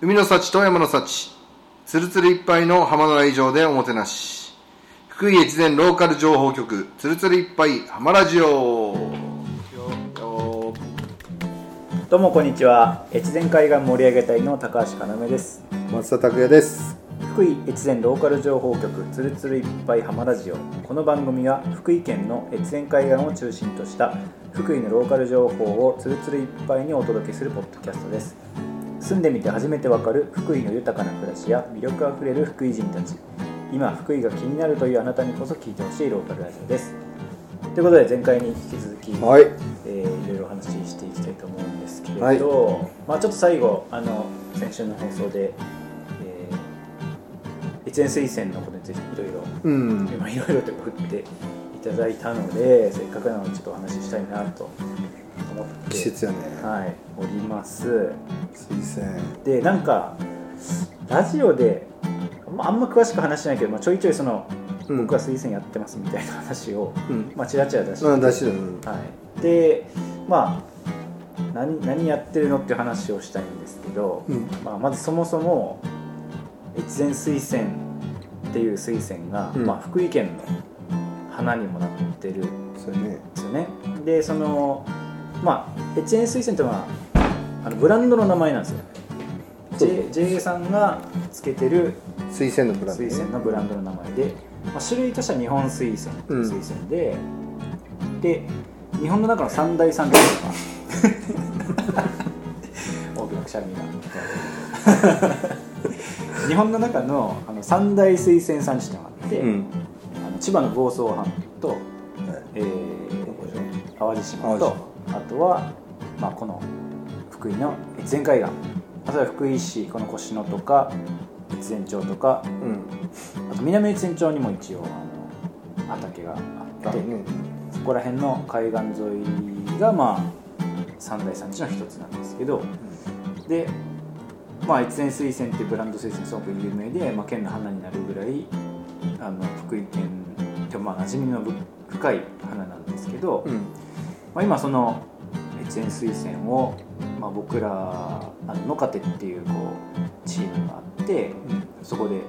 海の幸と山の幸。つるつるいっぱいの浜の愛情でおもてなし。福井越前ローカル情報局。つるつるいっぱい浜ラジオ。どうもこんにちは。越前海岸盛り上げ隊の高橋要です。松田拓也です。福井越前ローカル情報局。つるつるいっぱい浜ラジオ。この番組は福井県の越前海岸を中心とした福井のローカル情報をつるつるいっぱいにお届けするポッドキャストです住んでみて初めてわかる福井の豊かな暮らしや魅力あふれる福井人たち。今福井が気になるというあなたにこそ聞いてほしいローカルラジオです。ということで前回に引き続き、はい。えーいろいろお話ししていきたいと思うんですけれど、まあ、ちょっと最後あの先週の放送で、えー、越前水仙のことについていろいろうん。今いろいろと振っていただいたのでせっかくなのでちょっとお話ししたいなと思って。季節やね。はいおります。水仙でなんかラジオでまああんま詳しく話してないけど、まあ、ちょいちょいその、うん。僕は水仙やってますみたいな話を、うん。まあ、ちらちら出して。うん出してはい、でまあ何何やってるのっていう話をしたいんですけど、うん。まあ、まずそもそも越前水仙っていう水仙が、うん。まあ、福井県の花にもなってるんですよね。でそのまあ越前水仙ってのはあのブランドの名前なんですよ。J, JA さんがつけてる水仙のブランドね。水仙のブランドの名前で、まあ、種類としては日本水仙っていう水仙で、で日本の中の三大産地とか。大きなくしゃみが。日本の中のあの三大水仙産地というのがあって、うん。あの千葉の房総半島と、えー淡路島とあとは、まあ、この福井の越前海岸あとは福井市この越野とか越前町とかうん。あと南越前町にも一応あの畑があって、そこら辺の海岸沿いがまあ三大産地の一つなんですけど、で、まあ、越前水仙ってブランド水仙すごく有名で、まあ、県の花になるぐらいあの福井県でもまあ馴染みのぶ深い花なんですけど、うんまあ、今その越前水仙を、まあ、僕らあの野カテっていうこうチームがあってそこで、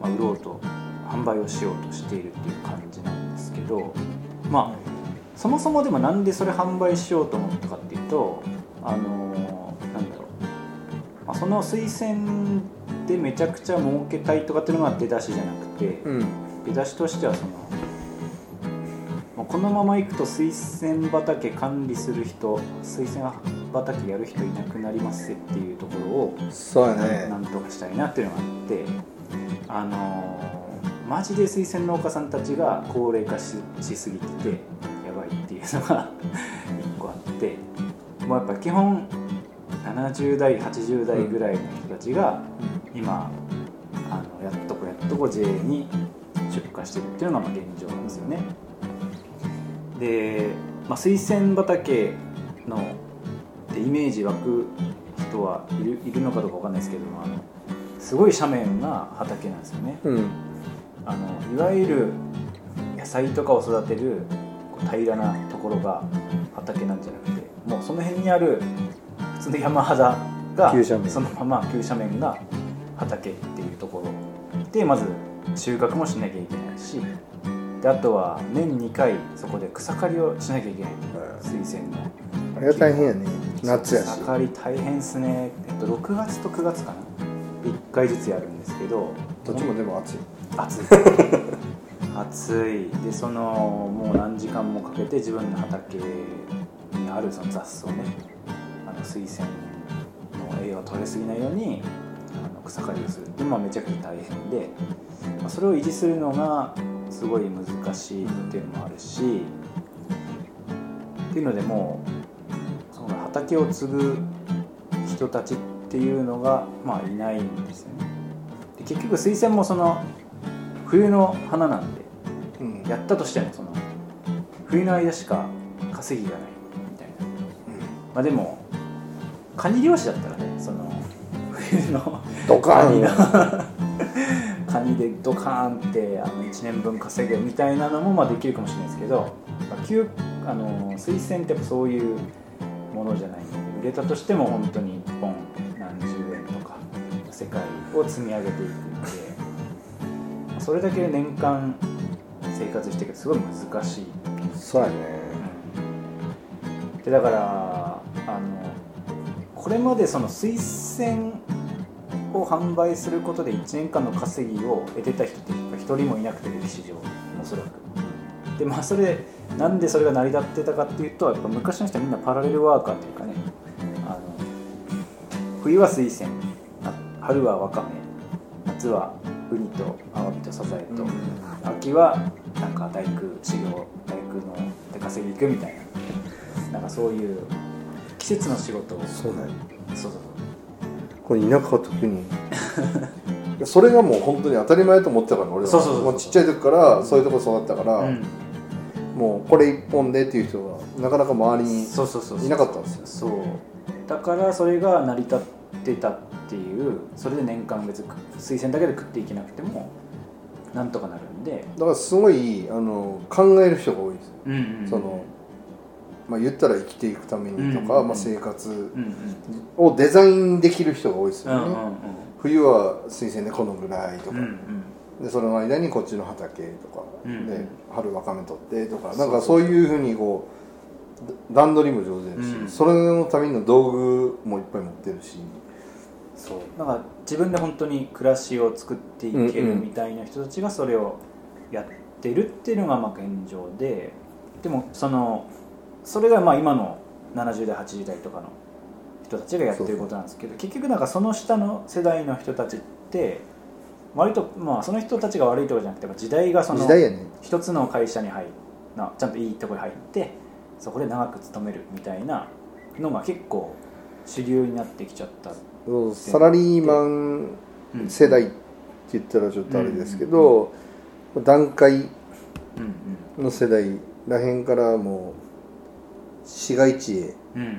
まあ、売ろうと販売をしようとしているっていう感じなんですけどまあそもそもでもなんでそれ販売しようと思ったかっていうとあのなんだろう、まあ、その水仙でめちゃくちゃ儲けたいとかっていうのが出だしじゃなくて、うん。出だしとしてはそのこのままいくと水仙畑管理する人水仙畑やる人いなくなりますぜっていうところをそうやなねなんとかしたいなっていうのがあってあのーマジで水仙農家さんたちが高齢化ししすぎててやばいっていうのが 一個あってもうやっぱ基本70代80代ぐらいの人たちが今あのやっとこやっとこ JA に出荷してるっていうのがまあ現状なんですよね。で、まあ、水仙畑のイメージ湧く人はいるいるのかどうかわかんないですけどもあのすごい斜面が畑なんですよね。うん。あのいわゆる野菜とかを育てる平らなところが畑なんじゃなくてもうその辺にある普通の山肌が急斜面。そのまま急斜面が畑っていうところ。でまず収穫もしなきゃいけないしであとは年2回そこで草刈りをしなきゃいけない。水仙の。あれが大変やね。夏やし。草刈り大変ですね、えっと、6月と9月かな。1回ずつやるんですけど。どっちもでも暑い。暑い。暑い。でそのもう何時間もかけて自分の畑にあるその雑草ね。あの水仙の栄養を取れすぎないようにあの草刈りをする。ってめちゃくちゃ大変で、まあ、それを維持するのがすごい難しいっていうのもあるしっていうのでもうその畑を継ぐ人たちっていうのが、まあ、いないんですよね。で結局水仙もその冬の花なんでうん。やったとしてもその冬の間しか稼ぎがないみたいな。まあでもカニ漁師だったらねその冬のドカカニのーンカニでドカーンってあの1年分稼げみたいなのもまあできるかもしれないですけど、まあ、旧あの水仙ってやっぱそういうものじゃないので売れたとしても本当に1本何十円とか世界を積み上げていくんでそれだけ年間生活していくとすごい難しい。そうやね。でだからあのこれまでその推薦を販売することで1年間の稼ぎを得てた人って一人もいなくて歴史上おそらく。でまあそれなんでそれが成り立ってたかっていうとやっぱ昔の人はみんなパラレルワーカーというかねあの冬は水仙あ春はわかめ夏はウニとアワビとサザエと、秋はなんか大工修行大工ので稼ぎ行くみたいななんかそういう季節の仕事を。そうだよ。そうそうこれ田舎は特に。それがもう本当に当たり前と思ってたから俺は。そうそうそうそう。もうちっちゃい時からそういうとこ育ったから、うん。もうこれ一本でっていう人がなかなか周りにいなかったんですよ。そう。だからそれが成り立ってたっていうそれで年間別に推薦だけで食っていけなくてもなんとかなるんで、だからすごいあの考える人が多いですよ、うんうん。そのまあ言ったら生きていくためにとか、うんまあ、生活うんをデザインできる人が多いですよね、冬は水仙でこのぐらいとか、でその間にこっちの畑とか、うんで春わかめ取ってとか。なんかそういうふうにこうだ段取りも上手だし、うん。それのための道具もいっぱい持ってるし。そう。だから自分で本当に暮らしを作っていけるみたいな人たちがそれをやってるっていうのがまあ現状ででもそのそれがまあ今の70代80代とかの人たちがやってることなんですけど結局なんかその下の世代の人たちって割とまあその人たちが悪いとかじゃなくて時代がその一つの会社に入なちゃんといいところに入ってそこで長く勤めるみたいなのが結構主流になってきちゃった、サラリーマンうん世代って言ったらちょっとあれですけど、段階の世代らへんからもう市街地へうんうんうん。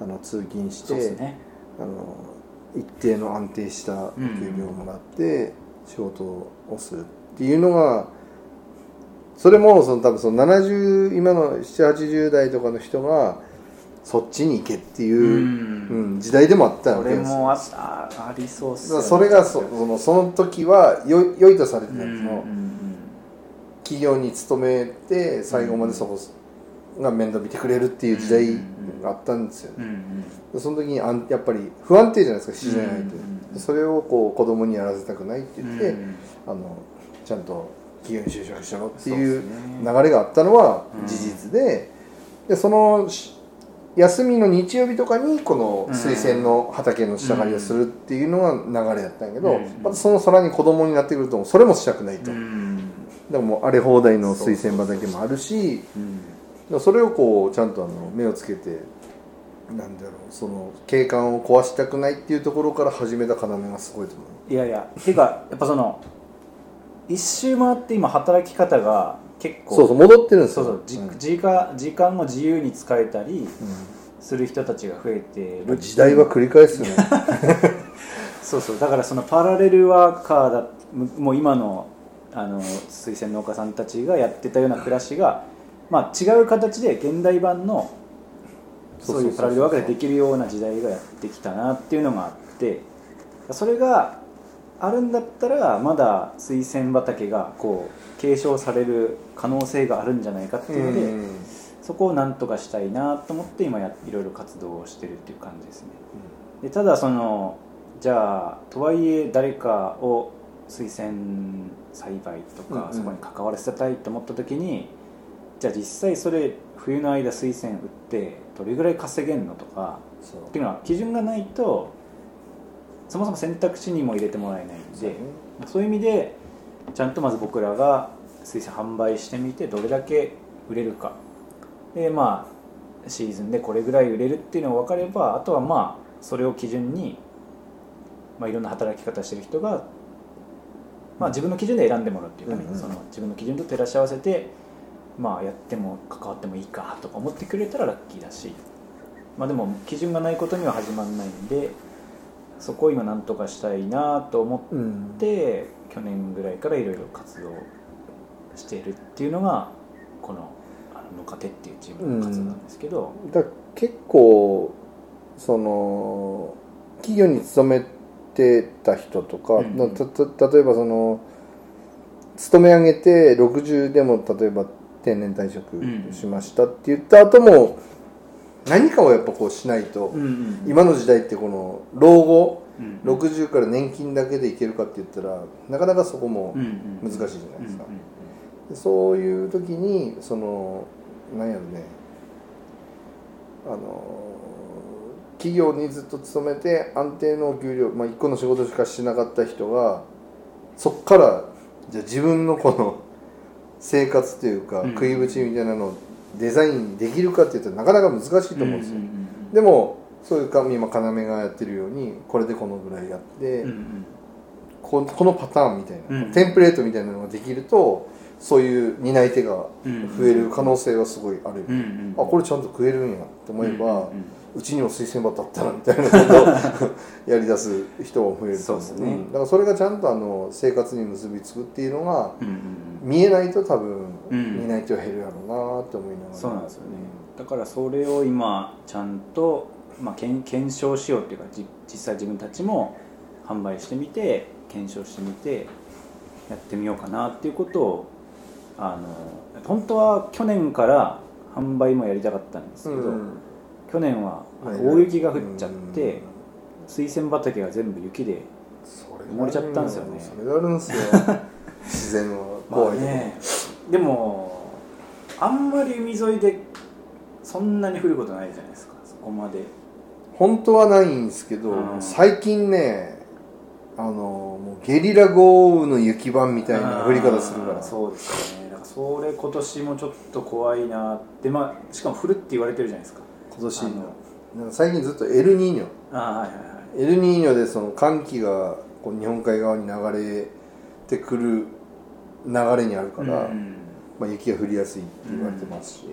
あの通勤して、そうですね。あの一定の安定したお給料をもらって仕事をするっていうのがそれもその多分その70今の780代とかの人がそっちに行けっていう、うん。うん時代でもあったわこけです。よれもありそうっすよね。それがそそのその時はよ良いとされてたうんうんそのうん。企業に勤めて最後までそこが面倒見てくれるっていう時代があったんですよね。その時にあんやっぱり不安定じゃないですか自然相手、それをこう子供にやらせたくないって言って、うんあのちゃんと企業に就職しろっていう流れがあったのはうん。事実で,、でそのし休みの日曜日とかにこの水仙の畑の下刈りをするっていうのが流れだったんやけど、うん。またその空に子供になってくるとそれもしたくないと、うん。でも荒れ放題の水仙畑もあるしうんだそれをこうちゃんとあの目をつけてなんだろうその景観を壊したくないっていうところから始めた要がすごいと思う。いやいやていうかやっぱその一周回って今働き方が結構そうそう戻ってるんですよ。そうそうじうん。時間時間を自由に使えたりする人たちが増えてる。時代は繰り返すね。そうそうだからそのパラレルワーカーだむもう今のあの水仙農家さんたちがやってたような暮らしが、まあ、違う形で現代版のそういうパラレルワーカーでできるような時代がやってきたなっていうのがあってそれがあるんだったらまだ水仙畑がこう継承される可能性があるんじゃないかっていうので、うん。そこをなんとかしたいなと思って今やいろいろ活動をしてるっていう感じですね。でただそのじゃあとはいえ誰かを推薦栽培とか、そこに関わらせたいと思った時にじゃあ実際それ冬の間推薦売ってどれぐらい稼げんのとかっていうのは基準がないとそもそも選択肢にも入れてもらえないんでそういう意味でちゃんとまず僕らが水産販売してみてどれだけ売れるか。でまあシーズンでこれぐらい売れるっていうのが分かればあとはまあそれを基準に、まあ、いろんな働き方してる人が、まあ、自分の基準で選んでもらうっていうかね、うんうん。その自分の基準と照らし合わせてまあやっても関わってもいいかとか思ってくれたらラッキーだしまあでも基準がないことには始まらないんでそこを今なんとかしたいなと思ってうん。で去年ぐらいからいろいろ活動しているっていうのがこの「あの野糧」っていうチームの活動なんですけど、だから結構その企業に勤めてた人とか、うん。例えばその勤め上げて60でも例えば定年退職うん。しましたって言った後も何かをやっぱこうしないと、今の時代ってこの老後うん60から年金だけでいけるかって言ったらなかなかそこも難しいじゃないですか、そういう時にそのなんやろね。あの企業にずっと勤めて安定のお給料、まあ、1個の仕事しかしてなかった人がそっからじゃあ自分のこの生活というかうん。食いぶちみたいなのをデザインできるかって言ったらなかなか難しいと思うんですよ、でもそういうか今要がやってるようにこれでこのぐらいやって、ここのパターンみたいな、うんテンプレートみたいなのができるとそういう担い手が増える可能性はすごいある、あこれちゃんと食えるんやって思えば、うちにも推薦箱あったらみたいなことをやり出す人も増えるそうですね。ん。だからそれがちゃんとあの生活に結びつくっていうのが見えないと多分うん担い手は減るやろうなって思いながら、そうなんですよね。だからそれを今ちゃんと、まあ、検検証しようっていうかじ実際自分たちも販売してみて検証してみてやってみようかなっていうことをあの本当は去年から販売もやりたかったんですけど、うん去年は大雪が降っちゃって、水仙畑が全部雪で埋もれちゃったんですよね。それがあるんですよ。自然はまあ怖いね。でもあんまり海沿いでそんなに降ることないじゃないですか。そこまで。本当はないんですけど、うん。最近ねあのもうゲリラ豪雨の雪版みたいな降り方するから。そうですよね。だからそれ今年もちょっと怖いなって。まあしかも降るって言われてるじゃないですか今年あの。なんか最近ずっとエルニーニョ。ああはいはいはい。エルニーニョでその寒気がこう日本海側に流れてくる流れにあるから、うんまあ、雪が降りやすいって言われてますし、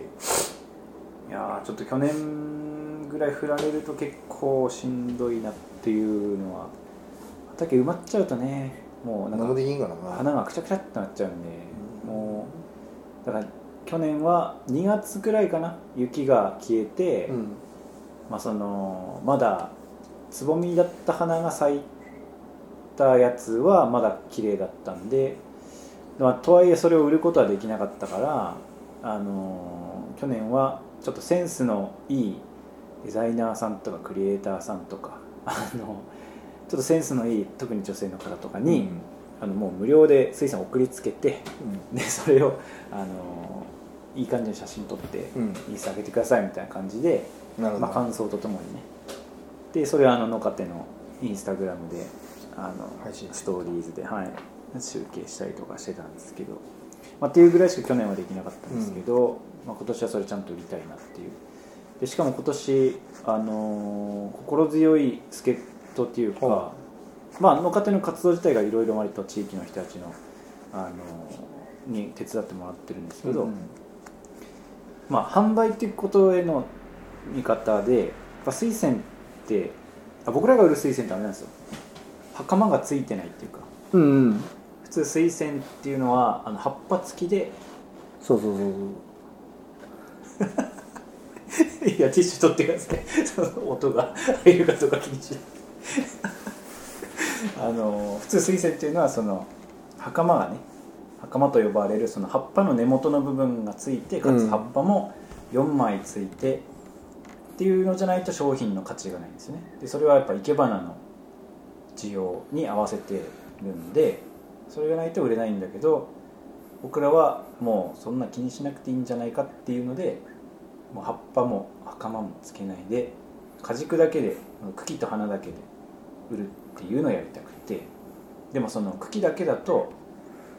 いやーちょっと去年ぐらい降られると結構しんどいなっていうのは。畑埋まっちゃうとねもうなんか何もできんからな。花がくちゃくちゃってなっちゃうんで、もうだから去年は2月ぐらいかな雪が消えて、うん。まあ、そのまだつぼみだった花が咲いたやつはまだ綺麗だったんで、まあ、とはいえそれを売ることはできなかったから、あの去年はちょっとセンスのいいデザイナーさんとかクリエイターさんとか あのちょっとセンスのいい特に女性の方とかに、あのもう無料で水産送りつけてでそれを、あのいい感じの写真撮って、うん。インスタ上げてくださいみたいな感じで。まあ、感想とともにね。でそれはあの野家のインスタグラムであのストーリーズで、はい、集計したりとかしてたんですけど、まあ、っていうぐらいしか去年はできなかったんですけど、まあ、今年はそれちゃんと売りたいなっていう。でしかも今年、あのー心強い助っ人っていうか、はまあ、野家の活動自体がいろいろ割と地域の人たちの、あのーに手伝ってもらってるんですけど、うんまあ、販売っていうことへの見方でやっぱ水仙ってあ僕らが売る水仙ってあれなんですよ。袴がついてないっていうか。うんうん。普通水仙っていうのはあの葉っぱ付きで。そうそうそう いやティッシュ取ってください。そ の音が入るかどうか気にしない。あの普通水仙っていうのはその袴がね袴と呼ばれるその葉っぱの根元の部分がついてかうん。つ葉っぱも4枚ついて、っていうのじゃないと商品の価値がないんですよね。でそれはやっぱ生け花の需要に合わせてるんでそれがないと売れないんだけど僕らはもうそんな気にしなくていいんじゃないかっていうのでもう葉っぱも袴もつけないで果軸だけで茎と花だけで売るっていうのをやりたくて。でもその茎だけだと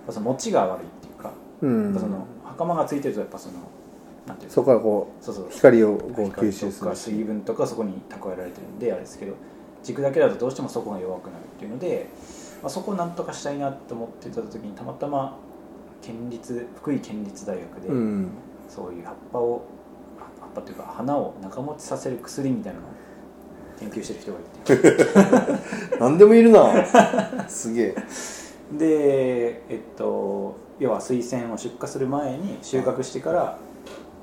ぱその持ちが悪いっていうか、うん。その袴がついてるとやっぱそのなんていうの？そこからこそうそう。う光をこう吸光収する。水分とかそこに蓄えられてるんであれですけど軸だけだとどうしてもそこが弱くなるっていうので、まあ、そこをなんとかしたいなと思ってた時にたまたま県立福井県立大学で、うん。そういう葉っぱを葉っぱというか花を長持ちさせる薬みたいなのを研究してる人がいて。何でもいるな。すげえでえっと要は水仙を出荷する前に収穫してから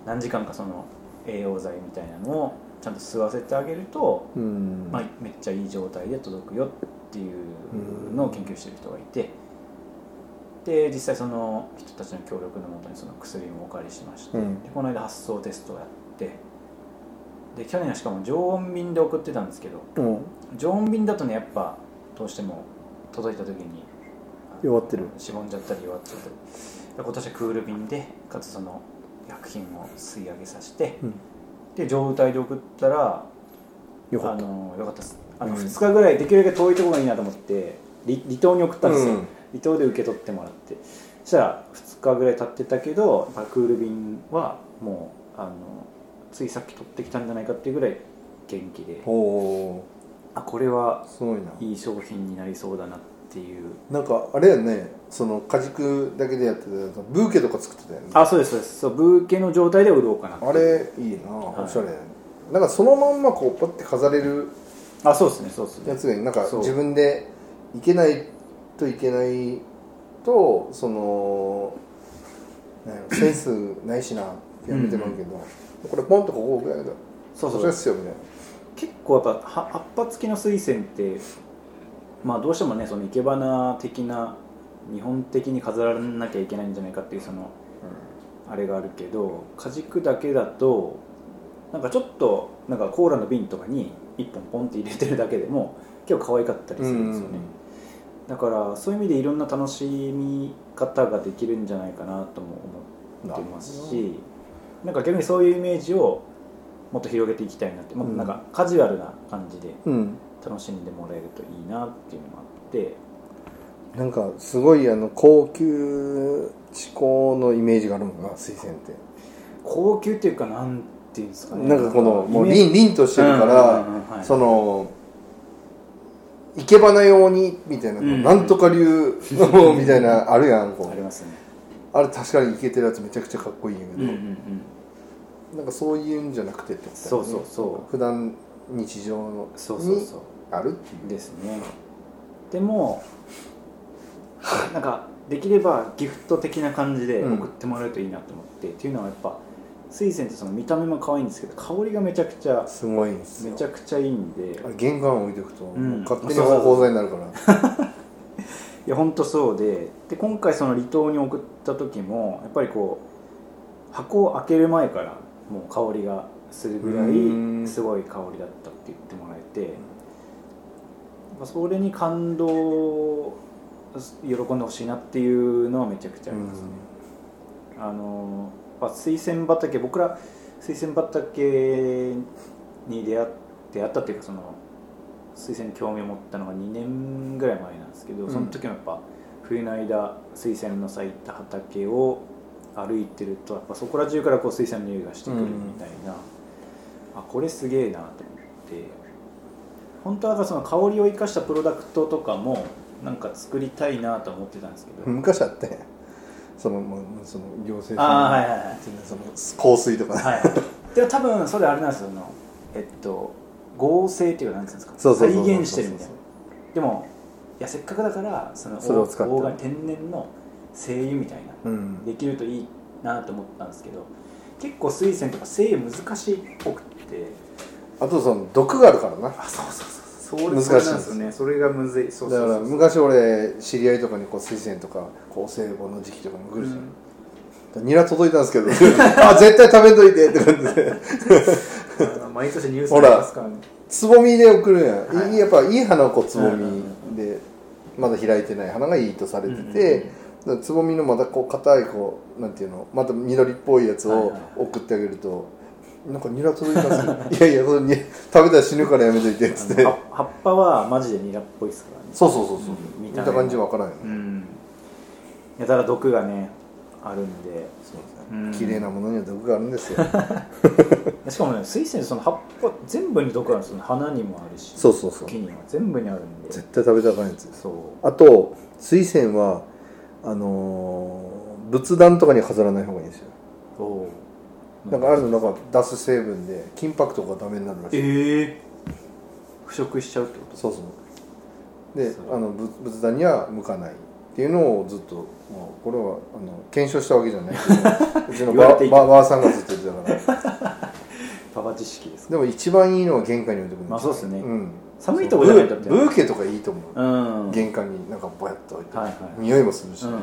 何時間かその栄養剤みたいなのをちゃんと吸わせてあげると、うん。まあ、めっちゃいい状態で届くよっていうのを研究してる人がいてで実際その人たちの協力のもとにその薬もお借りしまして、うん。でこの間発送テストをやってで去年はしかも常温便で送ってたんですけどうん。常温便だとねやっぱどうしても届いた時に弱ってる。しぼんじゃったり弱っちゃったり。で今年はクール便でかつその薬品を吸い上げさせて、うん。で状態で送ったらよかった。あのよかったです。あのうん。2日ぐらいできるだけ遠いところがいいなと思って離離島に送ったんですよ、うん。離島で受け取ってもらって。そしたら2日ぐらい経ってたけどクール便はもうあのついさっき取ってきたんじゃないかっていうぐらい元気で。あこれはいい商品になりそうだなっていう。なんかあれやねその果実だけでやってたブーケとか作ってたよねあそうですそうです。そうブーケの状態で売ろうかなって。あれいいなおしゃれ、なんかそのまんまこうパッて飾れるあそうですねそうですね。やつがいい。なんか自分でいけないといけないとそのセンスないしなってやめてもらうけど、これポンとここぐらいだ。そそう。そううっすよみたいな。結構やっぱは葉っぱ付きの水仙ってまあどうしてもねその生け花的な日本的に飾らなきゃいけないんじゃないかっていうそのあれがあるけど果軸だけだとなんかちょっとなんかコーラの瓶とかに1本ポンって入れてるだけでも結構可愛かったりするんですよね、だからそういう意味でいろんな楽しみ方ができるんじゃないかなとも思ってますしなんか逆にそういうイメージをもっと広げていきたいなって、もっとなんかカジュアルな感じでうん楽しんでもらえるといいなっていうのもあって。なんかすごいあの高級志向のイメージがあるもんな水仙って、高級っていうかなんていうんですかね。なんかこのもう凛凛としてるから、その生け花用にみたいな、うんなんとか流のみたいなあるやんこう。ありますね。あれ確かにいけてるやつめちゃくちゃかっこいいんやけど、うんうんうん。なんかそういうんじゃなくてってことだよね。そうそうそう。普段日常のにそうそうそうあるっていう。ですね。でもなんかできればギフト的な感じでうん。送ってもらえるといいなと思って、っていうのはやっぱ水仙ってその見た目も可愛いんですけど香りがめちゃくちゃすごいんですよ。めちゃくちゃいいんで。玄関置いておくと、う勝手に芳香剤になるから。いや本当そうでで今回その離島に送った時もやっぱりこう箱を開ける前からもう香りがするぐらうん。いすごい香りだったって言ってもらえてそれに感動喜んでほしいなっていうのはめちゃくちゃありますね、あのやっぱ水仙畑僕ら水仙畑に出会出会ったっていうかその水仙に興味を持ったのが2年ぐらい前なんですけどうん。その時もやっぱ冬の間水仙の咲いた畑を歩いてるとやっぱそこら中からこう水仙の匂いがしてくるみたいな、あこれすげえなと思って本当はその香りを生かしたプロダクトとかもなんか作りたいなと思ってたんですけど、昔あって。そのその行政ああはいはいはい。その香水とか、はい、でも多分それあれなんですよえっと合成っていうか何ていうんですか？再現してるみたいな。でもいやせっかくだからそのそれを使って。天然の精油みたいな。うん。できるといいなと思ったんですけど結構水仙とか精油難しいっぽくってあとその毒があるからな。あそうそうそう。それ難しいです。よね。それがむずい。そうだそうそう。から昔俺知り合いとかにこう水仙とか厚生本の時期とかに来るじゃん、ニラ届いたんですけど。あ絶対食べといて。って感じで毎年ニュースほらありますからね。つぼみで送るやん、はい。い、やっぱいい花をこうつぼうんうんみでまだ開いてない花がいいとされてて、だからつぼみのまたこう硬いこうなんていうのまた緑っぽいやつをはいはいはい。送ってあげると、なんかニラ届いたんですよ いやいやそれに食べたら死ぬからやめといてっつって。葉葉っぱはマジでニラっぽいですからね。そうそうそうそう、う。ん見た感じわからんよね、うん。やたら毒がねあるんで。そううんですね。綺麗なものには毒があるんですよ。しかもね水仙その葉っぱ全部に毒あるんですよね。花にもあるしそうそうそう。茎には全部にあるんで。絶対食べたらあかんやつそう。あと水仙はあのー仏壇とかに飾らない方がいいんですよ。おうなんかあるのなんか出す成分で金箔とかダメになるらしい。ええ腐食しちゃうってこと？そうそう。であの仏仏壇には向かないっていうのをずっともうこれはあの検証したわけじゃない。け どうちのばばばあさんがずっと言ってたから。パバ知識ですでも一番いいのは玄関に置いておくまあそうっすね。ん、寒いとこじゃな。いとブーケとかいいと思う、うん。玄関になんかぼやっと置いて、はいはい。匂いもするし、うんうんうん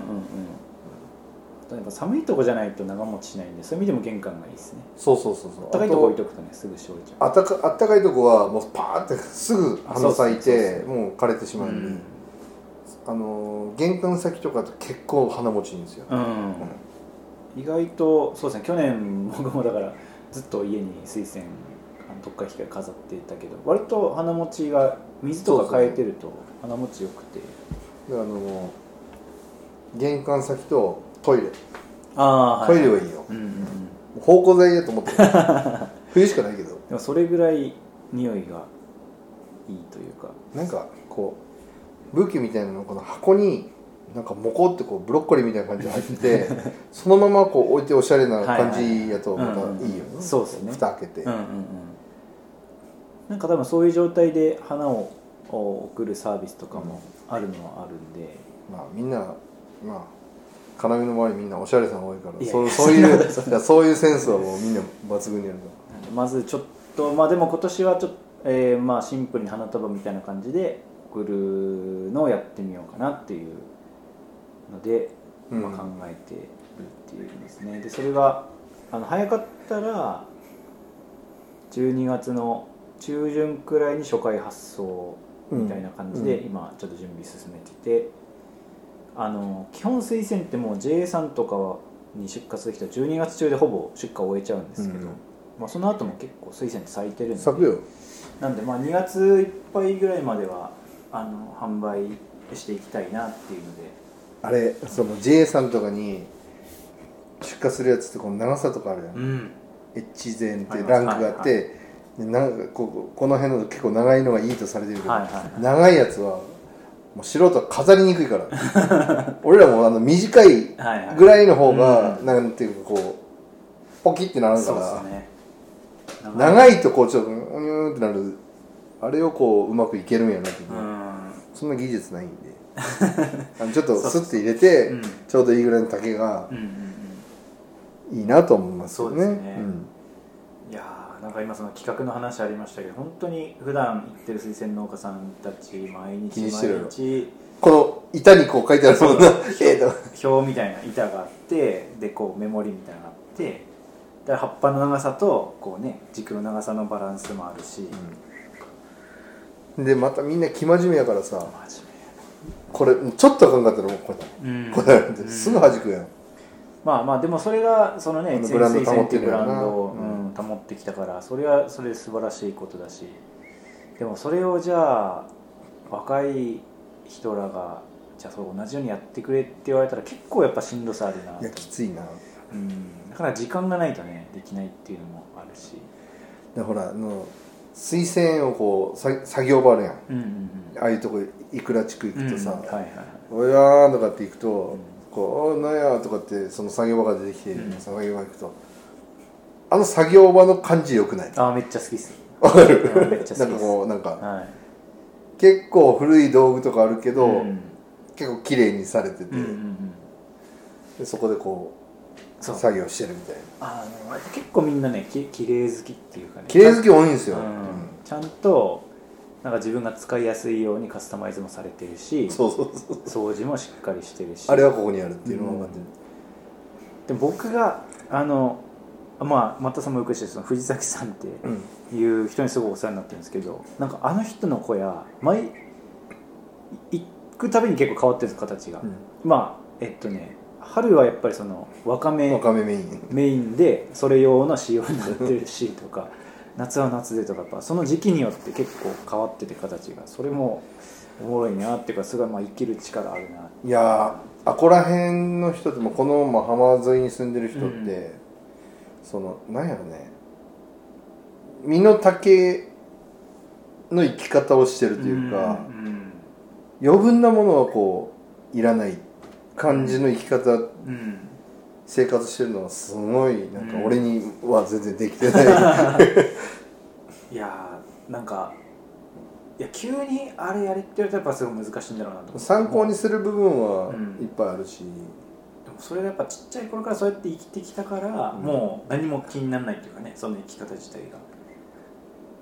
やっぱ寒いとこじゃないと長持ちしないんでそういう意味でも玄関がいいですね。そうそうそうそう。高いとこ置いとくとねすぐしおれちゃう。あったかあったかいとこはもうパーってすぐ花咲いあそうそうてもう枯れてしまうんで、うん。あのー玄関先とかと結構花持ちいいんですよ、うん。意外とそうですね去年僕もだからずっと家に水仙あの特化機械飾ってたけど割と花持ちが水とか変えてると花持ちよくて。であのー玄関先とトイレ。あトイレはいいよ。うんうんうん。芳香剤だと思ってる冬しかないけど。でもそれぐらい匂いがいいというか。なんかこう武器みたいなのこの箱になんかモコってこうブロッコリーみたいな感じで入ってて そのままこう置いておしゃれな感じやとまたいいよね、うんうんそうですね。蓋開けて、うんうんうん。なんか多分そういう状態で花を送るサービスとかもあるのはあるんで、まあみんなまあ金網の周りみんなおしゃれさん多いからそういうそういうセンスはもうみんな抜群にあるまずちょっとまあでも今年はちょっと、えーまあシンプルに花束みたいな感じで送るのをやってみようかなっていうので、まあ、考えてるっていうんですねでそれがあの早かったら12月の中旬くらいに初回発送みたいな感じで、今ちょっと準備進めててあの基本推薦ってもう JA さんとかに出荷する人は12月中でほぼ出荷を終えちゃうんですけど、うん。まあ、その後も結構水仙って咲いてるんで。咲くよ。なんでまあ2月いっぱいぐらいまではあの販売していきたいなっていうので。あれその JA さんとかに出荷するやつってこの長さとかあるやん、ん。H 前ってランクがあっはいて、でなんかこここの辺の結構長いのがいいとされてるけど、はいはいはい。長いやつはもう素人は飾りにくいから。俺らもあの短いぐらいの方が、うん。なんていうかこうポキってなら。んから、ね。長い。とこうちょっとうにゅーんってなる。あれをこううまくいけるんやなって、う。ん。そんな技術ないんで。あのちょっとスッて入れてうん。ちょうどいいぐらいの丈がうんうんうん。いいなと思いますよね。そうですね。ん。いやーなんか今その企画の話ありましたけど本当に普段行ってる水仙農家さんたち毎日毎日この板にこう書いてあるもんな。ええと。表みたいな板があってでこうメモリみたいなのがあってで葉っぱの長さとこうね軸の長さのバランスもあるし、でまたみんな生真面目やからさ真これちょっとあかんかったらもうこう面目うん。こうやってすぐ弾くやん、まあまあでもそれがそのね潜あのブランド水船っていうブランド。を、うんうん保ってきたからそれはそれで素晴らしいことだしでもそれをじゃあ若い人らがじゃあそれ同じようにやってくれって言われたら結構やっぱしんどさあるなと。いやきついな。うん、だから時間がないとねできないっていうのもあるし。でほらあの水仙をこうさ作業場あるやん。うんうんああいうとこいくら地区行うんくとさうんはいはいはい「おやーん」とかって行くと「こうなんや」とかってその作業場が出てきて、うん。作業場行くとあの作業場の感じよくない？あーめっちゃ好きっす。わかる？うんめっちゃ好きです。なんかこうなんかはい。結構古い道具とかあるけど、うん。結構綺麗にされてて、うんうんうん。でそこでこう作業してるみたいな。あの結構みんなねき綺麗好きっていうかね。綺麗好き多いんですよ、うん。ちゃんとなんか自分が使いやすいようにカスタマイズもされてるしそうそうそう掃除もしっかりしてるし。あれはここにあるっていうのが分かってる、で僕があのまあまたさんもよく知ってるその藤崎さんってうんいう人にすごいお世話になってるんですけどなんかあの人の小屋毎行くたびに結構変わってるんです形が、うん。まあえっとね春はやっぱりそのわかめわかめメイン。メインでそれ用の仕様になってるしとか 夏は夏でとかやっぱその時期によって結構変わってて形が。それもおもろいなっていうかすごいまあ生きる力あるないやーあこら辺の人ってもこの、まあ、浜沿いに住んでる人って、うんそのなんやろね。身の丈の生き方をしてるというか、うん余分なものはこういらない感じの生き方、生活してるのはすごいなんかうん。俺には全然できてない、いやーなんかいや急にあれやれって言われたらやっぱすごい難しいんだろうなと参考にする部分はうんいっぱいあるし、それがやっぱちっちゃい頃からそうやって生きてきたから、うん。もう何も気にならないっていうかねその生き方自体が。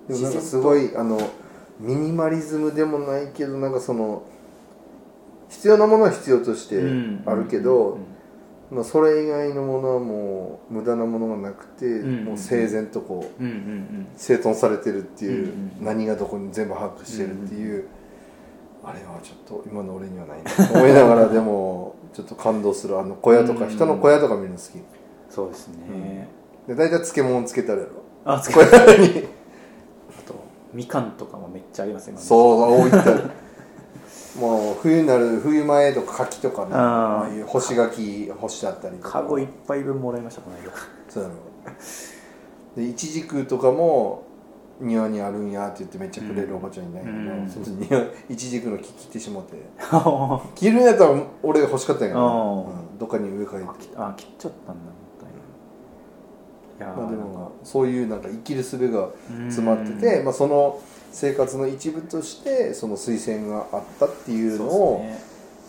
でもなんかすごいあのミニマリズムでもないけどなんかその必要なものは必要としてあるけど、まあ、それ以外のものはもう無駄なものがなくて、ん。もう整然とこううん。うん。うん。整頓されてるっていう、うん。うん。何がどこに全部把握してるっていう、あれはちょっと今の俺にはない。なと思いながらでもちょっと感動する。あの小屋とか、うん人の小屋とか見るの好き。そうですね、で大体漬物つけたらやろ。あつ小屋に。あとみかんとかもめっちゃありますよね。そう置いてある。もう冬になる冬前とか柿とかね。あー。ああいう干し柿干してあったりとか。カゴいっぱい分もらいましたこの間。そうやろ でイチジクとかも庭にあるんやって言ってめっちゃくれるおばちゃんいないけど、うん。その庭イチジクの木切ってしもって。切るんやったら俺欲しかったんやけど、あうん。どっかに植え替えて。あ切っちゃったんだもったいなまあでもそういうなんか生きる術が詰まってて、まあ、その生活の一部としてその推薦があったっていうのを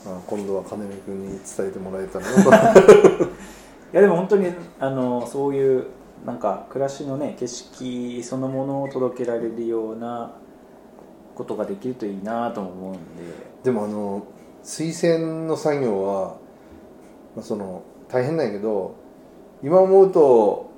まあ、今度は金目君に伝えてもらえたらなと。いやでも本当にあのそういうなんか暮らしのね景色そのものを届けられるようなことができるといいなとも思うんで。でもあの推薦の作業は、まあ、その大変なんやけど今思うと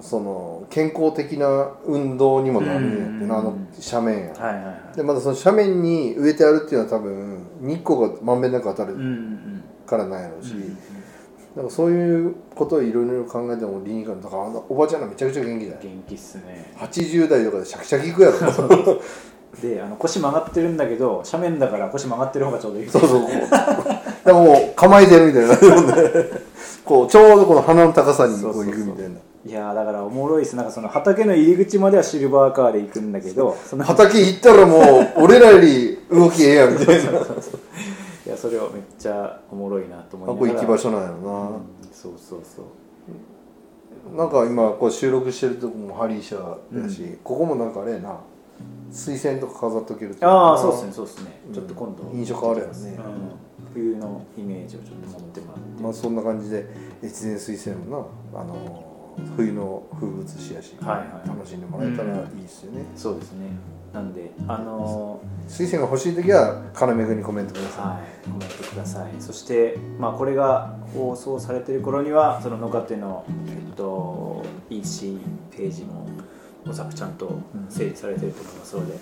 その健康的な運動にもなるんやってうあの斜面や。はいはいはい。でまだその斜面に植えてあるっていうのは多分日光がまんべんなく当たるうんうんからなんやろうし、うんなんかそういうことをいろいろ考えても理にかなだかおばちゃんがめちゃくちゃ元気じゃない元気っすね。80代とかでシャキシャキいくやろ。そうであの腰曲がってるんだけど斜面だから腰曲がってる方がちょうどいい。そうこう。だからもう構えてるみたいな。こうちょうどこの鼻の高さにこう行くみたいな。いやーだからおもろいっす。なんかその畑の入り口まではシルバーカーで行くんだけどその畑行ったらもう俺らより動きええやん。みたいなそれをめっちゃおもろいなと思いなこがら。行き場所なんやろな、うんそうそうそう。なんか今こう収録してるとこもハリー社だし、ここもなんかあれやな。水仙とか飾っとけるとああそうですねそうですね。うん。ちょっと今度。印象変わるよね。うん。冬のイメージをちょっと持ってもらって。まあそんな感じで越前水仙もなあの冬の風物詩やし、はいはい楽しんでもらえたらいいですよね、そうですねなんであの水仙が欲しい時は金目君にコメントください、はいコメントください。そしてまあこれが放送されてる頃にはその野方のえっと EC ページもおそらくちゃんと整理されてると思いますので、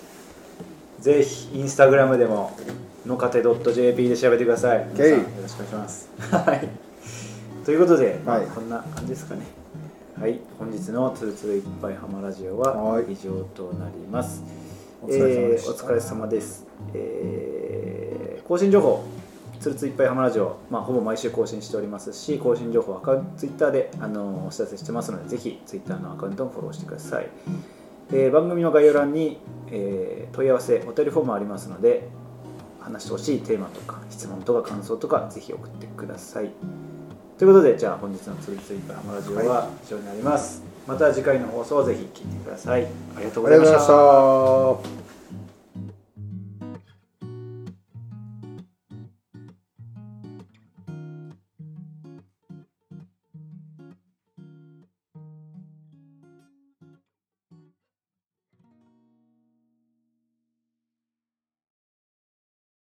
ぜひインスタグラムでものかて .jp で調べてください。皆さよろしくお願いします。はい。ということで、まあはい。こんな感じですかね。はい。本日の「つるつるいっぱいハマラジオ」ははい。以上となります、お疲れ様でした。えーお疲れ様です、えー更新情報つるつるいっぱいハマラジオ、まあ、ほぼ毎週更新しておりますし更新情報はアカウントツイッターであのお知らせしてますのでぜひツイッターのアカウントもフォローしてください、えー番組の概要欄に、えー問い合わせお便りフォームありますので話してほしいテーマとか質問とか感想とかぜひ送ってください。ということでじゃあ本日のつるつるいっぱいハマラジオは以上になります、また次回の放送をぜひ聞いてください。ありがとうございました。